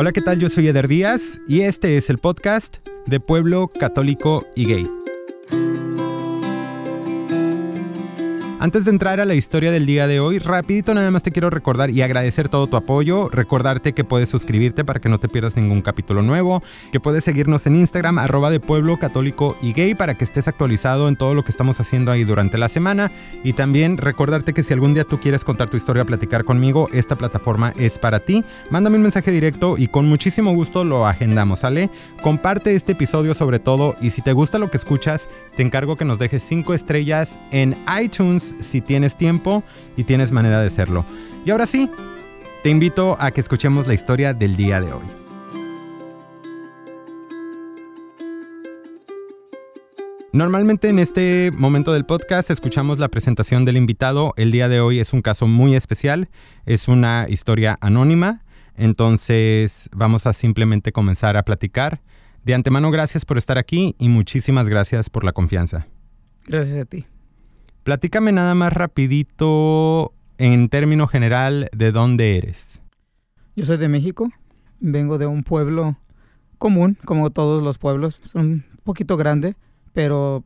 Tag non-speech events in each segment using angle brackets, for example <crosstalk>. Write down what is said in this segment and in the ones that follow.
Hola, ¿qué tal? Yo soy Eder Díaz y este es el podcast de Pueblo Católico y Gay. Antes de entrar a la historia del día de hoy, rapidito nada más te quiero recordar y agradecer todo tu apoyo, recordarte que puedes suscribirte para que no te pierdas ningún capítulo nuevo, que puedes seguirnos en Instagram arroba de pueblo católico y gay para que estés actualizado en todo lo que estamos haciendo ahí durante la semana y también recordarte que si algún día tú quieres contar tu historia, platicar conmigo, esta plataforma es para ti. Mándame un mensaje directo y con muchísimo gusto lo agendamos, ¿sale? Comparte este episodio sobre todo y si te gusta lo que escuchas, te encargo que nos dejes 5 estrellas en iTunes si tienes tiempo y tienes manera de hacerlo. Y ahora sí, te invito a que escuchemos la historia del día de hoy. Normalmente en este momento del podcast escuchamos la presentación del invitado. El día de hoy es un caso muy especial, es una historia anónima, entonces vamos a simplemente comenzar a platicar. De antemano gracias por estar aquí y muchísimas gracias por la confianza. Gracias a ti. Platícame nada más rapidito, en término general, de dónde eres. Yo soy de México, vengo de un pueblo común, como todos los pueblos. Es un poquito grande, pero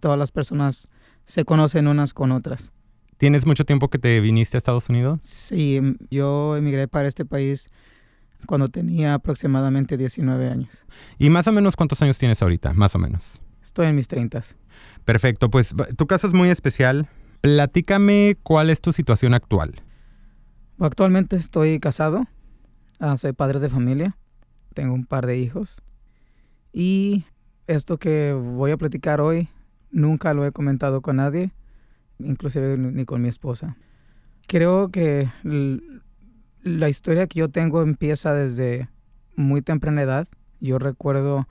todas las personas se conocen unas con otras. ¿Tienes mucho tiempo que te viniste a Estados Unidos? Sí, yo emigré para este país cuando tenía aproximadamente 19 años. ¿Y más o menos cuántos años tienes ahorita? Más o menos. Estoy en mis 30. Perfecto, pues tu caso es muy especial. Platícame cuál es tu situación actual. Actualmente estoy casado, ah, soy padre de familia, tengo un par de hijos y esto que voy a platicar hoy nunca lo he comentado con nadie, inclusive ni con mi esposa. Creo que la historia que yo tengo empieza desde muy temprana edad. Yo recuerdo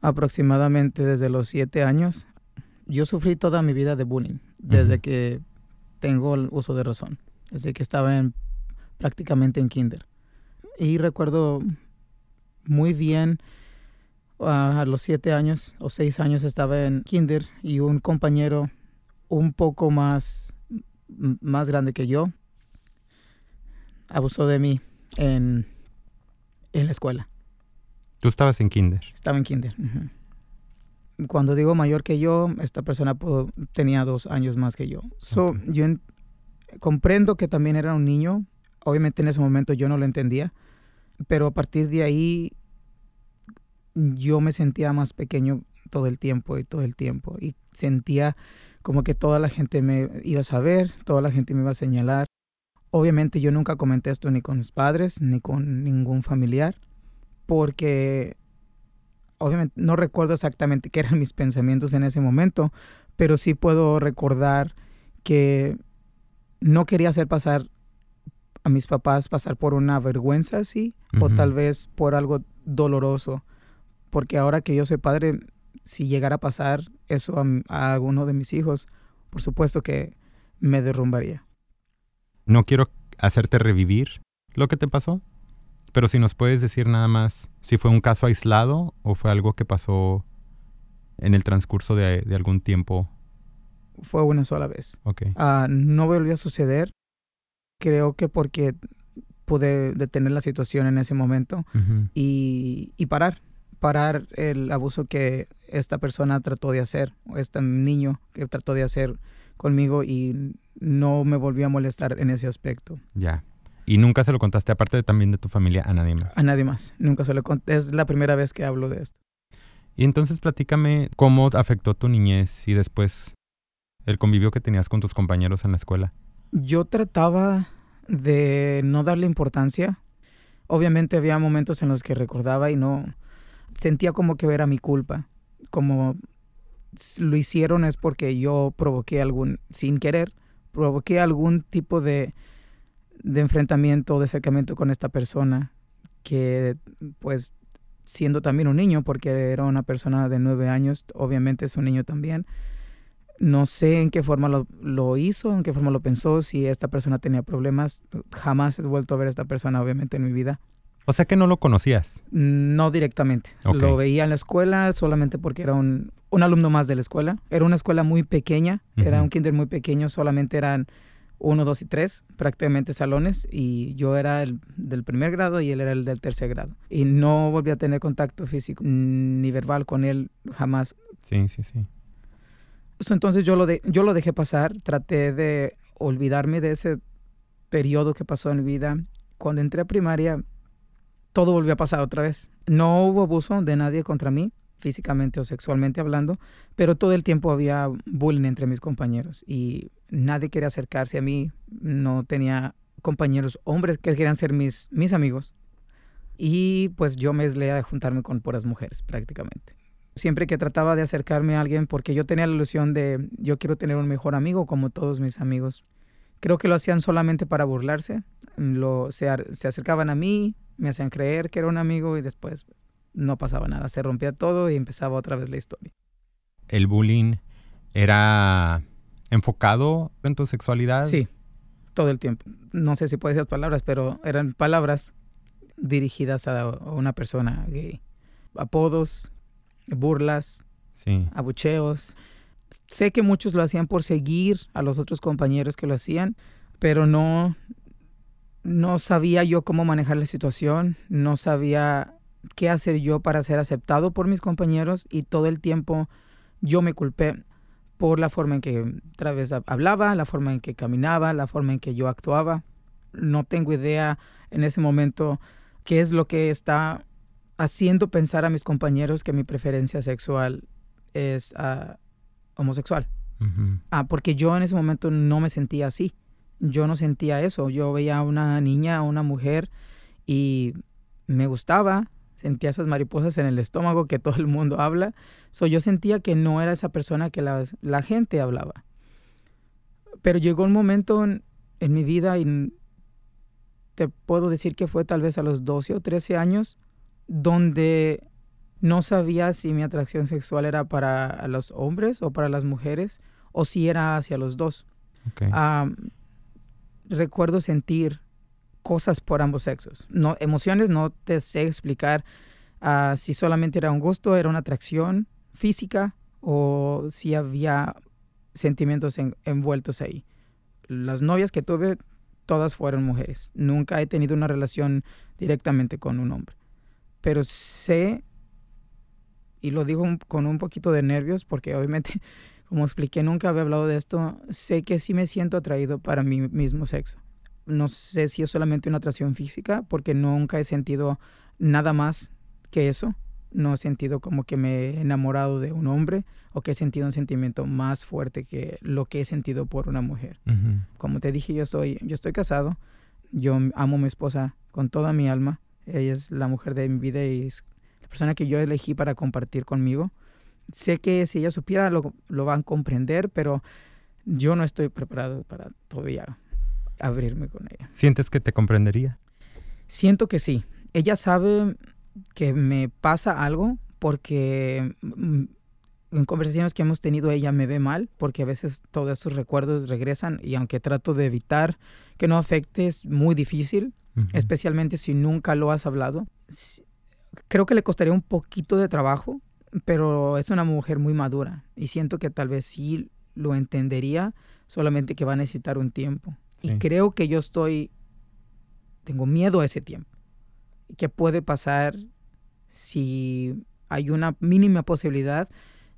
aproximadamente desde los siete años yo sufrí toda mi vida de bullying desde que tengo el uso de razón, desde que estaba en, prácticamente en kinder. Y recuerdo muy bien a los siete años o seis años estaba en kinder y un compañero un poco más, más grande que yo abusó de mí en, en la escuela. ¿Tú estabas en kinder? Estaba en kinder cuando digo mayor que yo, esta persona tenía dos años más que yo. So, Yo comprendo que también era un niño. Obviamente en ese momento yo no lo entendía, pero a partir de ahí yo me sentía más pequeño todo el tiempo y todo el tiempo. Y sentía como que toda la gente me iba a saber, toda la gente me iba a señalar. Obviamente yo nunca comenté esto ni con mis padres, ni con ningún familiar, porque obviamente no recuerdo exactamente qué eran mis pensamientos en ese momento, pero sí puedo recordar que no quería hacer pasar a mis papás pasar por una vergüenza así o tal vez por algo doloroso, porque ahora que yo soy padre, si llegara a pasar eso a, a alguno de mis hijos, por supuesto que me derrumbaría. No quiero hacerte revivir lo que te pasó, pero si nos puedes decir nada más si fue un caso aislado o fue algo que pasó en el transcurso de, algún tiempo. Fue una sola vez. Ok. Ah, no volvió a suceder. Creo que porque pude detener la situación en ese momento y, y, parar, parar el abuso que esta persona trató de hacer, o este niño que trató de hacer conmigo y no me volvió a molestar en ese aspecto. Ya. Y nunca se lo contaste, aparte también de tu familia, a nadie más. A nadie más. Nunca se lo conté. Es la primera vez que hablo de esto. Y entonces platícame cómo afectó tu niñez y después el convivio que tenías con tus compañeros en la escuela. Yo trataba de no darle importancia. Obviamente había momentos en los que recordaba y no sentía como que era mi culpa. Como lo hicieron es porque yo provoqué algún, sin querer, provoqué algún tipo de de enfrentamiento, de acercamiento con esta persona, que pues siendo también un niño, porque era una persona de nueve años, obviamente es un niño también, no sé en qué forma lo, lo, hizo, en qué forma lo pensó, si esta persona tenía problemas. Jamás he vuelto a ver a esta persona, obviamente, en mi vida. O sea que no lo conocías. No directamente. Lo veía en la escuela solamente porque era un, un, alumno más de la escuela. Era una escuela muy pequeña, era un kinder muy pequeño, solamente eran uno, dos y tres, prácticamente salones, y yo era el del primer grado y él era el del tercer grado. Y no volví a tener contacto físico ni verbal con él jamás. Sí, sí, sí. Entonces yo lo, de, yo lo dejé pasar, traté de olvidarme de ese periodo que pasó en mi vida. Cuando entré a primaria, todo volvió a pasar otra vez. No hubo abuso de nadie contra mí, físicamente o sexualmente hablando, pero todo el tiempo había bullying entre mis compañeros y nadie quería acercarse a mí, no tenía compañeros hombres que querían ser mis, mis amigos y pues yo me leía a juntarme con puras mujeres prácticamente. Siempre que trataba de acercarme a alguien, porque yo tenía la ilusión de yo quiero tener un mejor amigo como todos mis amigos, creo que lo hacían solamente para burlarse, lo, se, se acercaban a mí, me hacían creer que era un amigo y después no pasaba nada, se rompía todo y empezaba otra vez la historia. El bullying era enfocado en tu sexualidad? Sí, todo el tiempo. No sé si puedes decir palabras, pero eran palabras dirigidas a una persona gay. Apodos, burlas, abucheos. Sé que muchos lo hacían por seguir a los otros compañeros que lo hacían, pero no, no sabía yo cómo manejar la situación, no sabía qué hacer yo para ser aceptado por mis compañeros y todo el tiempo yo me culpé por la forma en que otra vez hablaba, la forma en que caminaba, la forma en que yo actuaba. No tengo idea en ese momento qué es lo que está haciendo pensar a mis compañeros que mi preferencia sexual es ah, homosexual. ah, porque yo en ese momento no me sentía así. Yo no sentía eso. Yo veía a una niña, a una mujer y me gustaba, sentía esas mariposas en el estómago que todo el mundo habla. So, yo sentía que no era esa persona que la, la gente hablaba. Pero llegó un momento en, en, mi vida y te puedo decir que fue tal vez a los 12 o 13 años donde no sabía si mi atracción sexual era para los hombres o para las mujeres o si era hacia los dos. recuerdo sentir cosas por ambos sexos. No, emociones no te sé explicar uh, si solamente era un gusto, era una atracción física o si había sentimientos envueltos ahí. Las novias que tuve, todas fueron mujeres. Nunca he tenido una relación directamente con un hombre. Pero sé, y lo digo con un poquito de nervios, porque obviamente, <laughs> como expliqué, nunca había hablado de esto, sé que sí me siento atraído para mi mismo sexo no sé si es solamente una atracción física, porque nunca he sentido nada más que eso. No he sentido como que me he enamorado de un hombre o que he sentido un sentimiento más fuerte que lo que he sentido por una mujer. Como te dije, yo soy, yo estoy casado. Yo amo a mi esposa con toda mi alma. Ella es la mujer de mi vida y es la persona que yo elegí para compartir conmigo. Sé que si ella supiera lo, lo van a comprender, pero yo no estoy preparado para todavía abrirme con ella. ¿Sientes que te comprendería? Siento que sí. Ella sabe que me pasa algo porque mm, en conversaciones que hemos tenido ella me ve mal porque a veces todos esos recuerdos regresan y aunque trato de evitar que no afecte es muy difícil, especialmente si nunca lo has hablado. Creo que le costaría un poquito de trabajo, pero es una mujer muy madura y siento que tal vez sí lo entendería, solamente que va a necesitar un tiempo. Y creo que yo estoy, tengo miedo a ese tiempo. ¿Qué puede pasar si hay una mínima posibilidad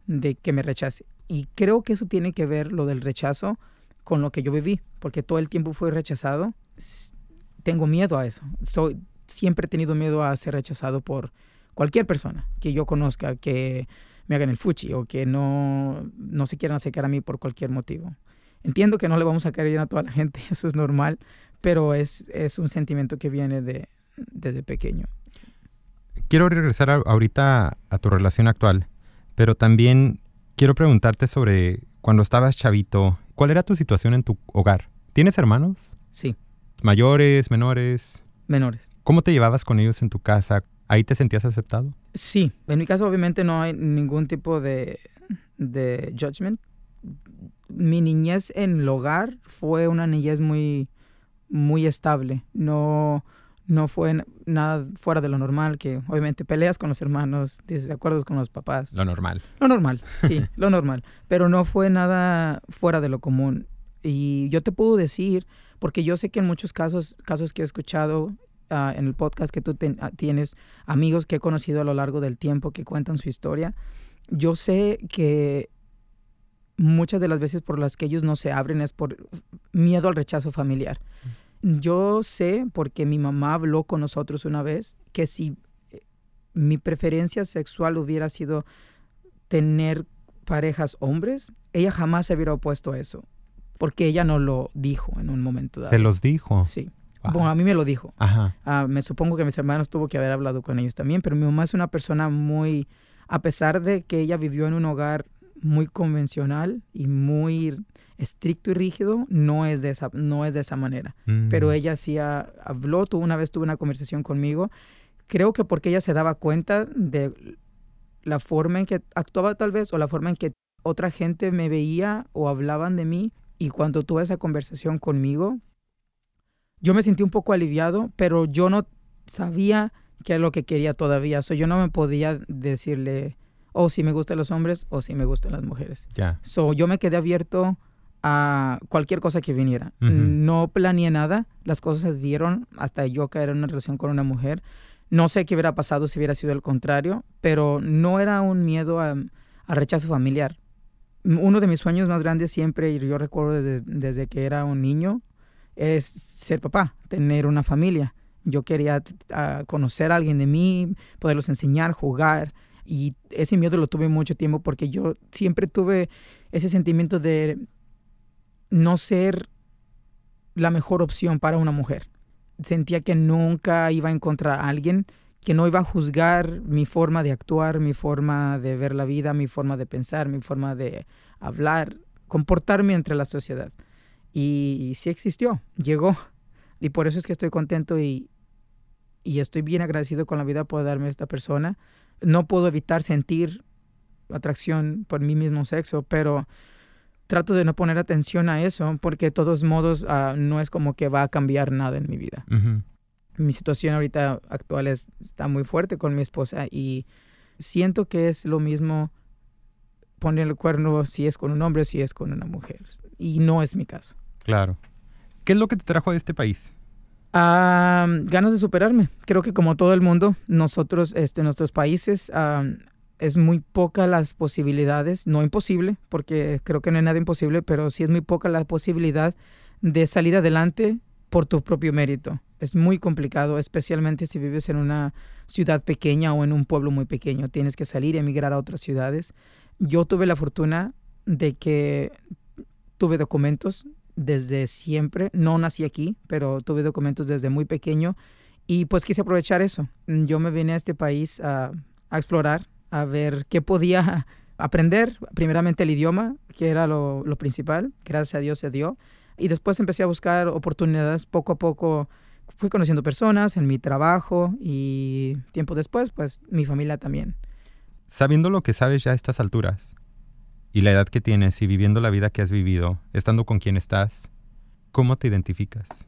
de que me rechace? Y creo que eso tiene que ver lo del rechazo con lo que yo viví, porque todo el tiempo fui rechazado. Tengo miedo a eso. Soy, siempre he tenido miedo a ser rechazado por cualquier persona que yo conozca, que me hagan el fuchi o que no, no se quieran acercar a mí por cualquier motivo. Entiendo que no le vamos a caer bien a toda la gente, <laughs> eso es normal, pero es, es un sentimiento que viene de, desde pequeño. Quiero regresar ahorita a tu relación actual, pero también quiero preguntarte sobre cuando estabas chavito, ¿cuál era tu situación en tu hogar? ¿Tienes hermanos? Sí. ¿Mayores, menores? Menores. ¿Cómo te llevabas con ellos en tu casa? ¿Ahí te sentías aceptado? Sí. En mi caso obviamente no hay ningún tipo de, de judgment mi niñez en el hogar fue una niñez muy, muy estable. No, no fue nada fuera de lo normal, que obviamente peleas con los hermanos, desacuerdos con los papás. Lo normal. Lo normal, sí, <laughs> lo normal. Pero no fue nada fuera de lo común. Y yo te puedo decir, porque yo sé que en muchos casos, casos que he escuchado ah, en el podcast que tú ten- ah, tienes, amigos que he conocido a lo largo del tiempo que cuentan su historia, yo sé que muchas de las veces por las que ellos no se abren es por miedo al rechazo familiar. Yo sé, porque mi mamá habló con nosotros una vez, que si eh, mi preferencia sexual hubiera sido tener parejas hombres, ella jamás se hubiera opuesto a eso, porque ella no lo dijo en un momento dado. Se los dijo. Sí. Wow. Bueno, a mí me lo dijo. Ajá. Ah, me supongo que mis hermanos tuvo que haber hablado con ellos también, pero mi mamá es una persona muy, a pesar de que ella vivió en un hogar muy convencional y muy estricto y rígido, no es de esa, no es de esa manera. Mm. Pero ella sí ha- habló, tuvo una vez tuvo una conversación conmigo, creo que porque ella se daba cuenta de la forma en que actuaba tal vez o la forma en que otra gente me veía o hablaban de mí y cuando tuve esa conversación conmigo, yo me sentí un poco aliviado, pero yo no sabía qué es lo que quería todavía. So, yo no me podía decirle, o si me gustan los hombres o si me gustan las mujeres. Ya. So, yo me quedé abierto a cualquier cosa que viniera. No planeé nada, las cosas se dieron hasta yo caer en una relación con una mujer. No sé qué hubiera pasado si hubiera sido el contrario, pero no era un miedo a, a rechazo familiar. Uno de mis sueños más grandes siempre, y yo recuerdo desde, desde que era un niño, es ser papá, tener una familia. Yo quería t- a conocer a alguien de mí, poderlos enseñar, jugar. Y ese miedo lo tuve mucho tiempo porque yo siempre tuve ese sentimiento de no ser la mejor opción para una mujer. Sentía que nunca iba a encontrar a alguien que no iba a juzgar mi forma de actuar, mi forma de ver la vida, mi forma de pensar, mi forma de hablar, comportarme entre la sociedad. Y sí existió, llegó. Y por eso es que estoy contento y, y estoy bien agradecido con la vida por darme esta persona. No puedo evitar sentir atracción por mi mismo sexo, pero trato de no poner atención a eso porque de todos modos ah, no es como que va a cambiar nada en mi vida. Mi situación ahorita actual es, está muy fuerte con mi esposa y siento que es lo mismo poner el cuerno si es con un hombre o si es con una mujer. Y no es mi caso. Claro. ¿Qué es lo que te trajo a este país? Ah, ganas de superarme. Creo que como todo el mundo, nosotros, este, nuestros países, ah, es muy poca las posibilidades, no imposible, porque creo que no hay nada imposible, pero sí es muy poca la posibilidad de salir adelante por tu propio mérito. Es muy complicado, especialmente si vives en una ciudad pequeña o en un pueblo muy pequeño. Tienes que salir y emigrar a otras ciudades. Yo tuve la fortuna de que tuve documentos desde siempre. No nací aquí, pero tuve documentos desde muy pequeño y pues quise aprovechar eso. Yo me vine a este país a, explorar, a ver qué podía <laughs> aprender. Primeramente el idioma, que era lo principal. Gracias a Dios se dio. Y después empecé a buscar oportunidades poco a poco. Fui conociendo personas en mi trabajo y tiempo después, pues mi familia también. Sabiendo lo que sabes ya a estas alturas y la edad que tienes y viviendo la vida que has vivido, estando con quien estás, ¿cómo te identificas?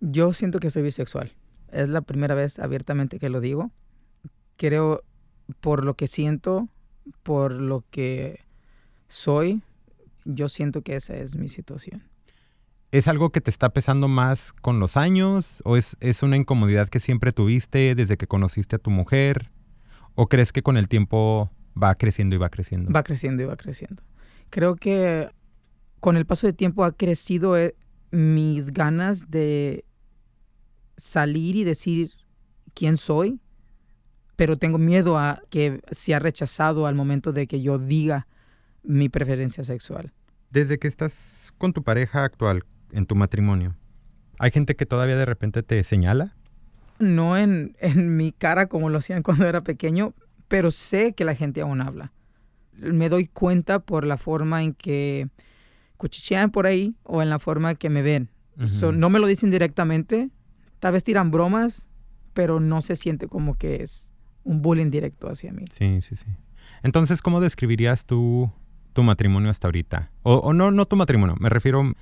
Yo siento que soy bisexual. Es la primera vez abiertamente que lo digo. Creo por lo que siento, por lo que soy, yo siento que esa es mi situación. ¿Es algo que te está pesando más con los años? ¿O es, es una incomodidad que siempre tuviste desde que conociste a tu mujer? ¿O crees que con el tiempo va creciendo y va creciendo? Va creciendo y va creciendo. Creo que con el paso del tiempo ha crecido eh, mis ganas de salir y decir quién soy, pero tengo miedo a que sea rechazado al momento de que yo diga mi preferencia sexual. Desde que estás con tu pareja actual, en tu matrimonio, ¿hay gente que todavía de repente te señala? No en, en mi cara como lo hacían cuando era pequeño, pero sé que la gente aún habla. Me doy cuenta por la forma en que cuchichean por ahí o en la forma que me ven. So, no me lo dicen directamente, tal vez tiran bromas, pero no se siente como que es un bullying directo hacia mí. Sí, sí, sí. Entonces, ¿cómo describirías tú tu matrimonio hasta ahorita? O, o no, no tu matrimonio, me refiero,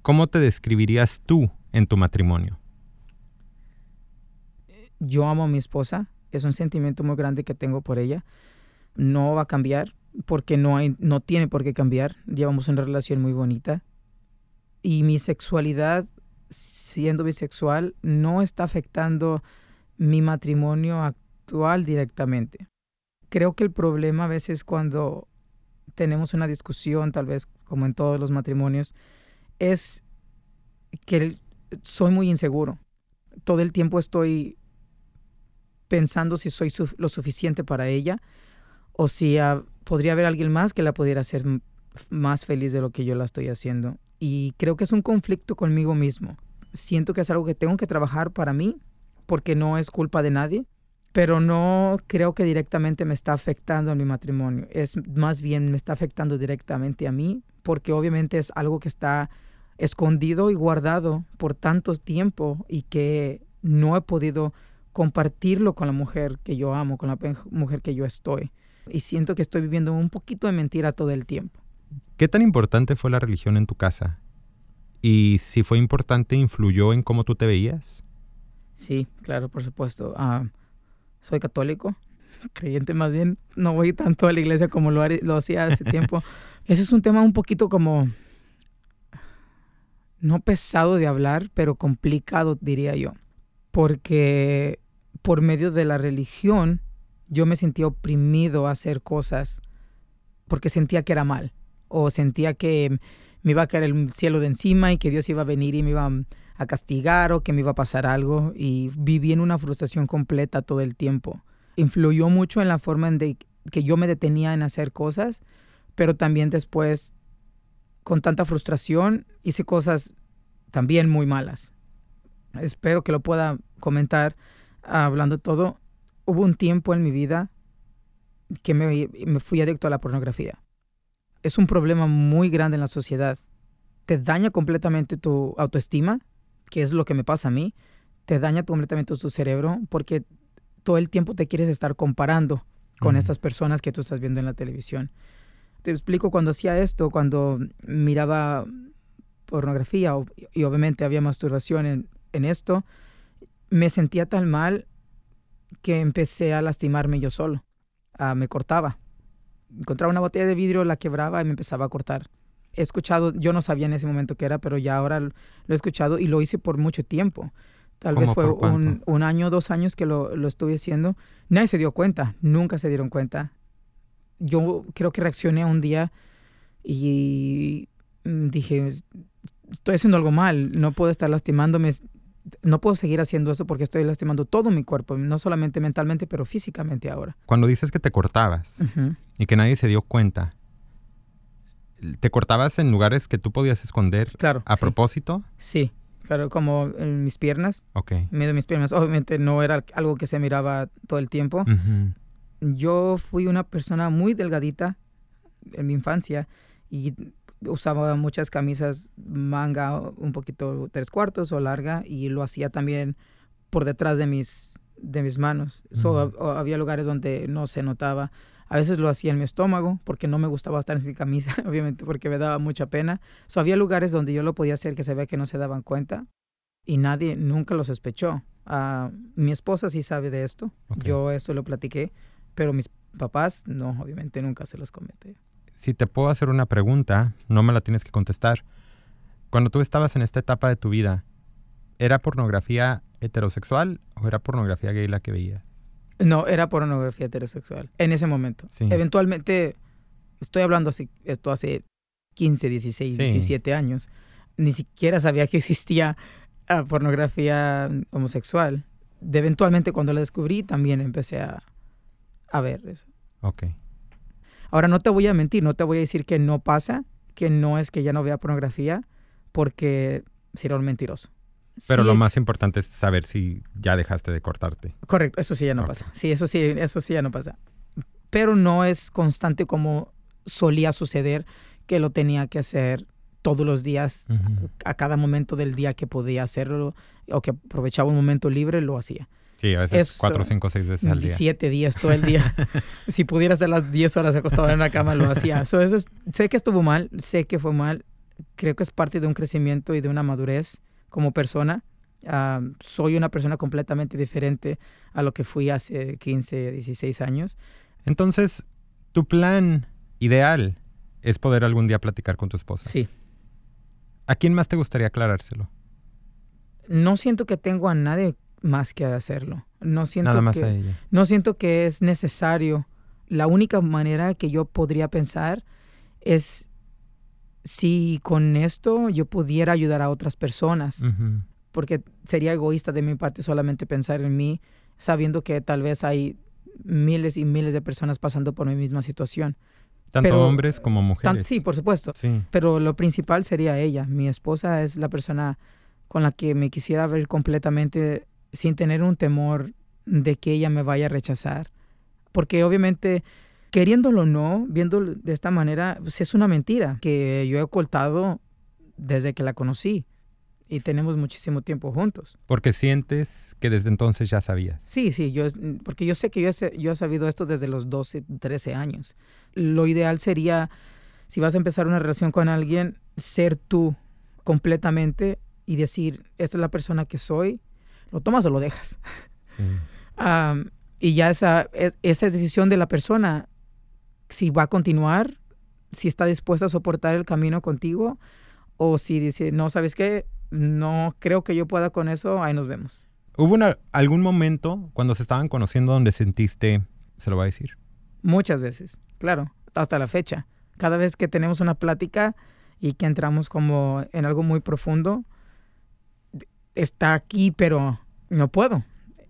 ¿cómo te describirías tú en tu matrimonio? Yo amo a mi esposa, es un sentimiento muy grande que tengo por ella. No va a cambiar. porque no, hay, no tiene por qué cambiar. Llevamos una relación muy bonita. Y mi sexualidad, siendo bisexual, no está afectando mi matrimonio actual directamente. Creo que el problema a veces cuando tenemos una discusión, tal vez como en todos los matrimonios, es que soy muy inseguro. Todo el tiempo estoy pensando si soy lo suficiente para ella o si podría haber alguien más que la pudiera hacer más feliz de lo que yo la estoy haciendo. Y creo que es un conflicto conmigo mismo. Siento que es algo que tengo que trabajar para mí porque no es culpa de nadie, pero no creo que directamente me está afectando en mi matrimonio. Es más bien me está afectando directamente a mí porque obviamente es algo que está escondido y guardado por tanto tiempo y que no he podido compartirlo con la mujer que yo amo, con la mujer que yo estoy. Y siento que estoy viviendo un poquito de mentira todo el tiempo. ¿Qué tan importante fue la religión en tu casa? Y si fue importante, ¿influyó en cómo tú te veías? Sí, claro, por supuesto. Ah, soy católico, <laughs> creyente más bien. No voy tanto a la iglesia como lo, lo hacía hace <laughs> tiempo. Ese es un tema un poquito como, no pesado de hablar, pero complicado, diría yo. Porque por medio de la religión yo me sentía oprimido a hacer cosas porque sentía que era mal o sentía que me iba a caer el cielo de encima y que Dios iba a venir y me iba a castigar o que me iba a pasar algo y viví en una frustración completa todo el tiempo. Influyó mucho en la forma en que yo me detenía en hacer cosas, pero también después con tanta frustración hice cosas también muy malas. Espero que lo pueda comentar hablando todo, hubo un tiempo en mi vida que me, me fui adicto a la pornografía. Es un problema muy grande en la sociedad. Te daña completamente tu autoestima, que es lo que me pasa a mí. Te daña completamente tu cerebro porque todo el tiempo te quieres estar comparando con estas personas que tú estás viendo en la televisión. Te explico cuando hacía esto, cuando miraba pornografía y obviamente había masturbación en, en esto, me sentía tan mal que empecé a lastimarme yo solo. Ah, me cortaba. Encontraba una botella de vidrio, la quebraba y me empezaba a cortar. He escuchado, yo no sabía en ese momento qué era, pero ya ahora lo he escuchado y lo hice por mucho tiempo. Tal vez fue un, un, año, dos años que lo, lo estuve haciendo. Nadie se dio cuenta, nunca se dieron cuenta. Yo creo que reaccioné un día y dije, estoy haciendo algo mal, no puedo estar lastimándome no puedo seguir haciendo eso porque estoy lastimando todo mi cuerpo, no solamente mentalmente, pero físicamente ahora. Cuando dices que te cortabas y que nadie se dio cuenta, ¿te cortabas en lugares que tú podías esconder claro, a propósito? Sí, claro, como en mis piernas. Ok. Medio mis piernas. Obviamente no era algo que se miraba todo el tiempo. Yo fui una persona muy delgadita en mi infancia y usaba muchas camisas manga un poquito tres cuartos o larga y lo hacía también por detrás de mis, de mis manos. había lugares donde no se notaba. A veces lo hacía en mi estómago porque no me gustaba estar sin camisa, <laughs> obviamente porque me daba mucha pena. So, había lugares donde yo lo podía hacer que se ve que no se daban cuenta y nadie nunca lo sospechó. Uh, mi esposa sí sabe de esto. Yo esto lo platiqué, pero mis papás no, obviamente nunca se los comenté si te puedo hacer una pregunta, no me la tienes que contestar. Cuando tú estabas en esta etapa de tu vida, ¿era pornografía heterosexual o era pornografía gay la que veías? No, era pornografía heterosexual en ese momento. Eventualmente, estoy hablando así, esto hace 15, 16, 17 años. Ni siquiera sabía que existía ah, pornografía homosexual. De eventualmente cuando la descubrí también empecé a, a ver eso. Ok. Ahora no te voy a mentir, no te voy a decir que no pasa, que no es que ya no vea pornografía, porque sería un mentiroso. Pero lo más importante es saber si ya dejaste de cortarte. Correcto, eso sí ya no pasa. Sí, eso sí, eso sí ya no pasa. Pero no es constante como solía suceder que lo tenía que hacer todos los días, a cada momento del día que podía hacerlo o que aprovechaba un momento libre, lo hacía. Sí, a veces cuatro, cinco, seis veces al día. Siete días todo el día. <laughs> si pudiera estar las diez horas acostado en la cama, lo hacía. <laughs> eso sé que estuvo mal, sé que fue mal. Creo que es parte de un crecimiento y de una madurez como persona. Ah, soy una persona completamente diferente a lo que fui hace 15, 16 años. Entonces, tu plan ideal es poder algún día platicar con tu esposa. Sí. ¿A quién más te gustaría aclarárselo? No siento que tengo a nadie más que hacerlo. No siento Nada más que, a ella. No siento que es necesario. La única manera que yo podría pensar es si con esto yo pudiera ayudar a otras personas, porque sería egoísta de mi parte solamente pensar en mí, sabiendo que tal vez hay miles y miles de personas pasando por mi misma situación. Tanto Pero- hombres como Tan- mujeres. sí, por supuesto. Sí. Pero lo principal sería ella. Mi esposa es la persona con la que me quisiera ver completamente sin tener un temor de que ella me vaya a rechazar. Porque obviamente, queriéndolo o no, viéndolo de esta manera, pues es una mentira que yo he ocultado desde que la conocí. Y tenemos muchísimo tiempo juntos. Porque sientes que desde entonces ya sabías. Sí, sí, yo, porque yo sé que yo he, yo he sabido esto desde los 12, 13 años. Lo ideal sería, si vas a empezar una relación con alguien, ser tú completamente y decir, esta es la persona que soy, lo tomas o lo dejas. Sí. <laughs> Am, y ya esa, es- esa es decisión de la persona, si va a continuar, si está dispuesta a soportar el camino contigo, o si dice, no, ¿sabes qué? No creo que yo pueda con eso, ahí nos vemos. ¿Hubo una- algún momento cuando se estaban conociendo donde sentiste, se lo va a decir? Muchas veces, claro, hasta la fecha. Cada vez que tenemos una plática y que entramos como en algo muy profundo, está aquí, pero no puedo.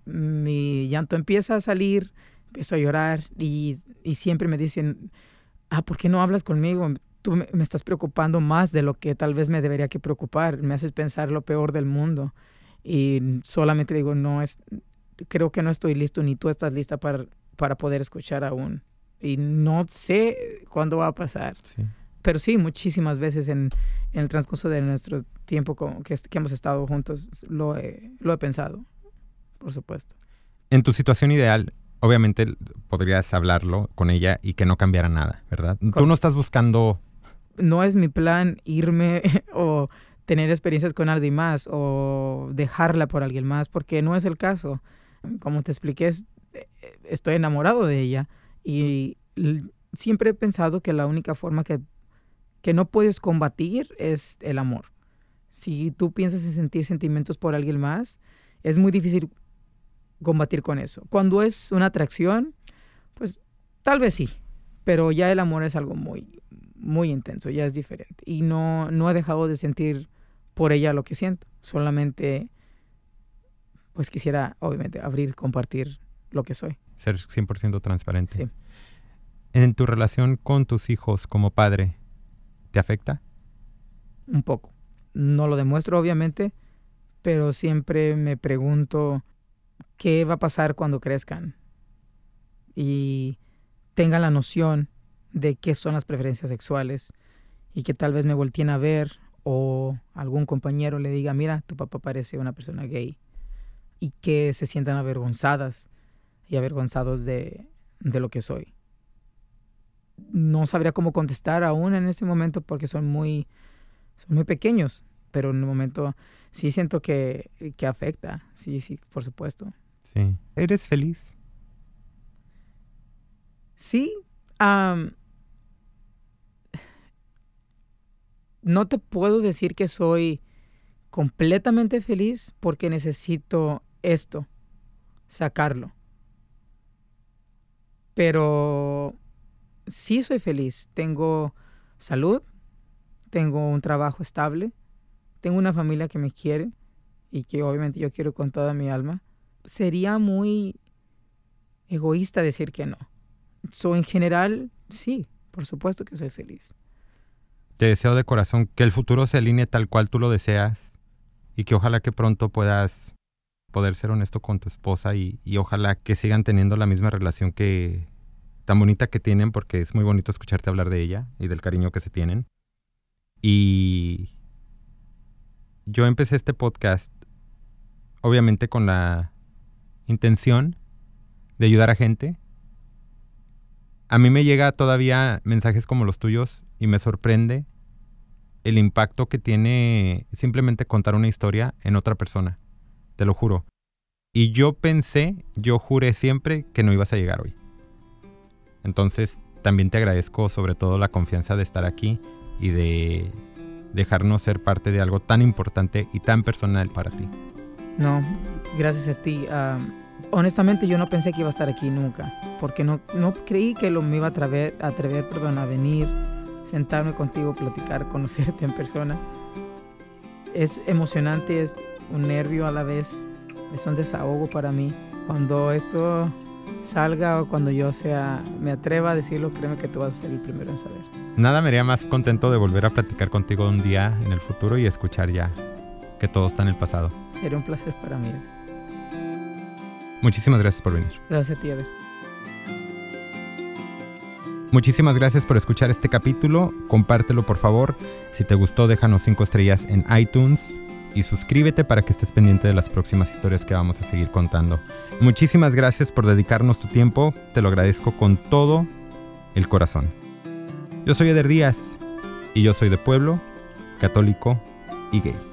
Mi llanto empieza a salir, empiezo a llorar y, y siempre me dicen, ah, ¿por qué no hablas conmigo? Tú me, estás preocupando más de lo que tal vez me debería que preocupar. Me haces pensar lo peor del mundo. Y solamente digo, no, es, creo que no estoy listo ni tú estás lista para, para poder escuchar aún. Y no sé cuándo va a pasar. Sí. Pero sí, muchísimas veces en, en el transcurso de nuestro tiempo como que, que hemos estado juntos lo he, lo he pensado, por supuesto. En tu situación ideal, obviamente podrías hablarlo con ella y que no cambiara nada, ¿verdad? Tú Correcto. no estás buscando... No es mi plan irme <laughs> o tener experiencias con alguien más o dejarla por alguien más, porque no es el caso. Como te expliqué, eh, estoy enamorado de ella y siempre he pensado que la única forma que, que no puedes combatir es el amor. Si tú piensas en sentir sentimientos por alguien más, es muy difícil combatir con eso. Cuando es una atracción, pues tal vez sí, pero ya el amor es algo muy, muy intenso, ya es diferente. Y no, no he dejado de sentir por ella lo que siento. Solamente, pues quisiera, obviamente, abrir, compartir lo que soy. ser 100% transparente. Sí. En tu relación con tus hijos como padre, ¿te afecta? Un poco. No lo demuestro, obviamente, pero siempre me pregunto qué va a pasar cuando crezcan y tengan la noción de qué son las preferencias sexuales y que tal vez me volteen a ver o algún compañero le diga, mira, tu papá parece una persona gay y que se sientan avergonzadas y avergonzados de, de lo que soy. No sabría cómo contestar aún en ese momento porque son muy, son muy pequeños, pero en el momento sí siento que, que afecta, sí, sí, por supuesto. Sí. ¿Eres feliz? Sí, am, no te puedo decir que soy completamente feliz porque necesito esto, sacarlo. Pero sí soy feliz. Tengo salud, tengo un trabajo estable, tengo una familia que me quiere y que obviamente yo quiero con toda mi alma. Sería muy egoísta decir que no. So, en general, sí, por supuesto que soy feliz. Te deseo de corazón que el futuro se alinee tal cual tú lo deseas y que ojalá que pronto puedas poder ser honesto con tu esposa y, y ojalá que sigan teniendo la misma relación que tan bonita que tienen porque es muy bonito escucharte hablar de ella y del cariño que se tienen. Y yo empecé este podcast obviamente con la intención de ayudar a gente. A mí me llega todavía mensajes como los tuyos y me sorprende el impacto que tiene simplemente contar una historia en otra persona. Te lo juro. Y yo pensé, yo juré siempre que no ibas a llegar hoy. Entonces, también te agradezco sobre todo la confianza de estar aquí y de dejarnos ser parte de algo tan importante y tan personal para ti. No, gracias a ti. Ah, honestamente yo no pensé que iba a estar aquí nunca, porque no, no creí que lo me iba a atrever, atrever perdón, a venir, sentarme contigo, platicar, <laughs> conocerte en persona. Es emocionante, es un nervio a la vez, es un desahogo para mí. Cuando esto salga o cuando yo sea, me atreva a decirlo, créeme que tú vas a ser el primero en saber. Nada me haría más contento de volver a platicar contigo un día en el futuro y escuchar ya que todo está en el pasado. Sería un placer para mí. Muchísimas gracias por venir. Gracias a ti. Muchísimas gracias por escuchar este capítulo. Compártelo por favor. Si te gustó, déjanos 5 estrellas en iTunes y suscríbete para que estés pendiente de las próximas historias que vamos a seguir contando. Muchísimas gracias por dedicarnos tu tiempo. Te lo agradezco con todo el corazón. Yo soy Eder Díaz y yo soy de pueblo, católico y gay.